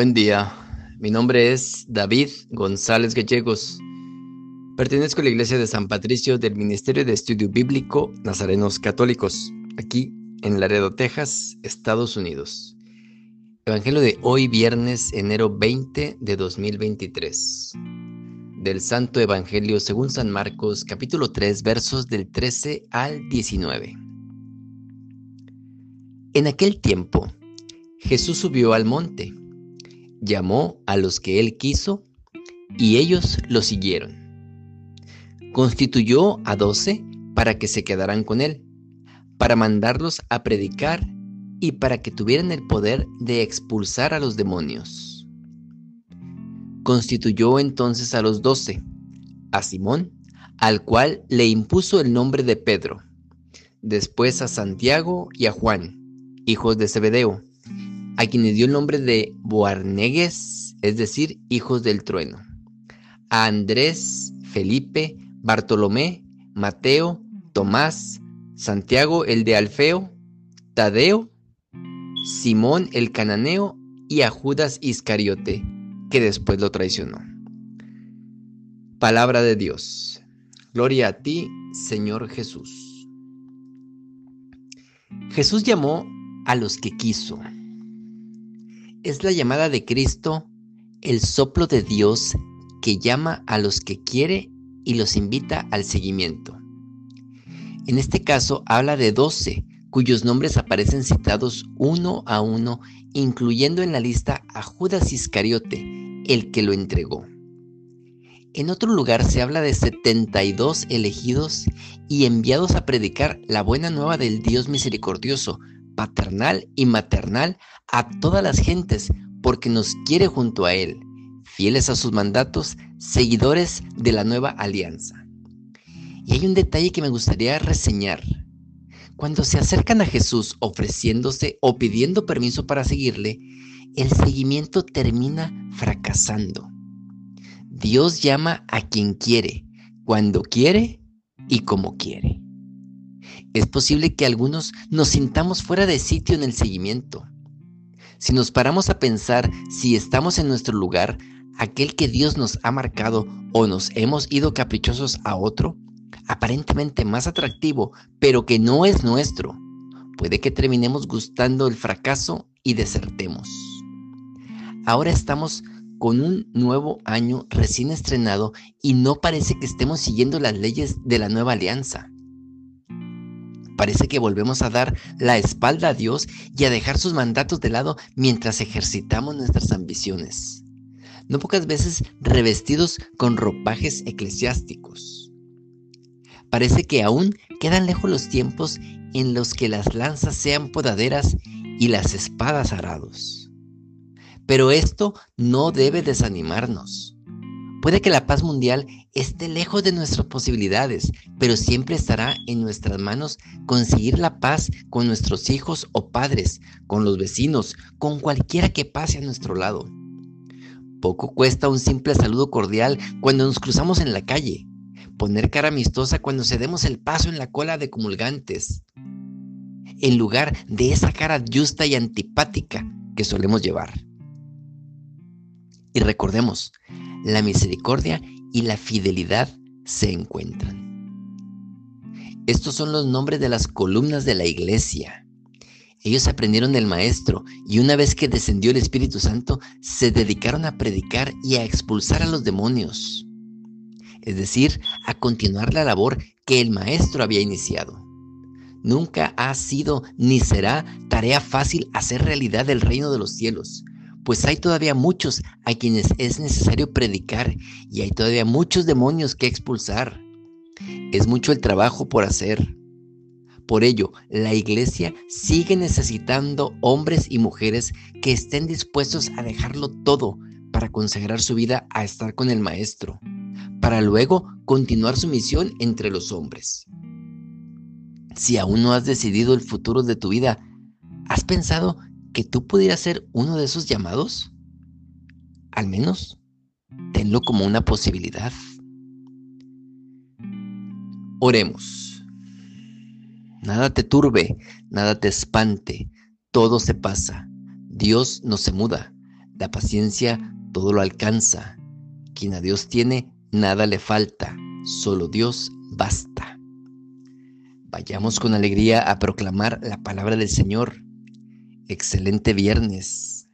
Buen día, mi nombre es David González Gallegos. Pertenezco a la Iglesia de San Patricio del Ministerio de Estudio Bíblico Nazarenos Católicos, aquí en Laredo, Texas, Estados Unidos. Evangelio de hoy, viernes, enero 20 de 2023. Del Santo Evangelio según San Marcos, capítulo 3, versos del 13 al 19. En aquel tiempo, Jesús subió al monte llamó a los que él quiso y ellos lo siguieron. Constituyó a doce para que se quedaran con él, para mandarlos a predicar y para que tuvieran el poder de expulsar a los demonios. Constituyó entonces a los doce, a Simón, al cual le impuso el nombre de Pedro, después a Santiago y a Juan, hijos de Zebedeo, a quienes dio el nombre de Boarnegues, es decir, hijos del trueno, a Andrés, Felipe, Bartolomé, Mateo, Tomás, Santiago el de Alfeo, Tadeo, Simón el cananeo y a Judas Iscariote, que después lo traicionó. Palabra de Dios. Gloria a ti, Señor Jesús. Jesús llamó a los que quiso es la llamada de Cristo, el soplo de Dios que llama a los que quiere y los invita al seguimiento. En este caso habla de doce, cuyos nombres aparecen citados uno a uno, incluyendo en la lista a Judas Iscariote, el que lo entregó. En otro lugar se habla de 72 elegidos y enviados a predicar la buena nueva del Dios misericordioso, paternal y maternal a todas las gentes, porque nos quiere junto a Él, fieles a sus mandatos, seguidores de la nueva alianza. Y hay un detalle que me gustaría reseñar. Cuando se acercan a Jesús ofreciéndose o pidiendo permiso para seguirle, el seguimiento termina fracasando. Dios llama a quien quiere, cuando quiere y como quiere. Es posible que algunos nos sintamos fuera de sitio en el seguimiento. Si nos paramos a pensar si estamos en nuestro lugar, aquel que Dios nos ha marcado o nos hemos ido caprichosos a otro, aparentemente más atractivo, pero que no es nuestro, puede que terminemos gustando el fracaso y desertemos. Ahora estamos con un nuevo año recién estrenado y no parece que estemos siguiendo las leyes de la nueva alianza. Parece que volvemos a dar la espalda a Dios y a dejar sus mandatos de lado mientras ejercitamos nuestras ambiciones. No pocas veces revestidos con ropajes eclesiásticos. Parece que aún quedan lejos los tiempos en los que las lanzas sean podaderas y las espadas arados. Pero esto no debe desanimarnos. Puede que la paz mundial esté lejos de nuestras posibilidades, pero siempre estará en nuestras manos conseguir la paz con nuestros hijos o padres, con los vecinos, con cualquiera que pase a nuestro lado. Poco cuesta un simple saludo cordial cuando nos cruzamos en la calle, poner cara amistosa cuando cedemos el paso en la cola de comulgantes, en lugar de esa cara justa y antipática que solemos llevar. Y recordemos, la misericordia y la fidelidad se encuentran. Estos son los nombres de las columnas de la iglesia. Ellos aprendieron del Maestro y una vez que descendió el Espíritu Santo, se dedicaron a predicar y a expulsar a los demonios. Es decir, a continuar la labor que el Maestro había iniciado. Nunca ha sido ni será tarea fácil hacer realidad el reino de los cielos, pues hay todavía muchos a quienes es necesario predicar y hay todavía muchos demonios que expulsar. Es mucho el trabajo por hacer. Por ello, la iglesia sigue necesitando hombres y mujeres que estén dispuestos a dejarlo todo para consagrar su vida a estar con el Maestro, para luego continuar su misión entre los hombres. Si aún no has decidido el futuro de tu vida, ¿has pensado que tú pudieras ser uno de esos llamados? Al menos, tenlo como una posibilidad. Oremos. Nada te turbe, nada te espante, todo se pasa. Dios no se muda, La paciencia todo lo alcanza. Quien a Dios tiene, nada le falta. Solo Dios basta. Vayamos con alegría a proclamar la palabra del Señor. Excelente viernes.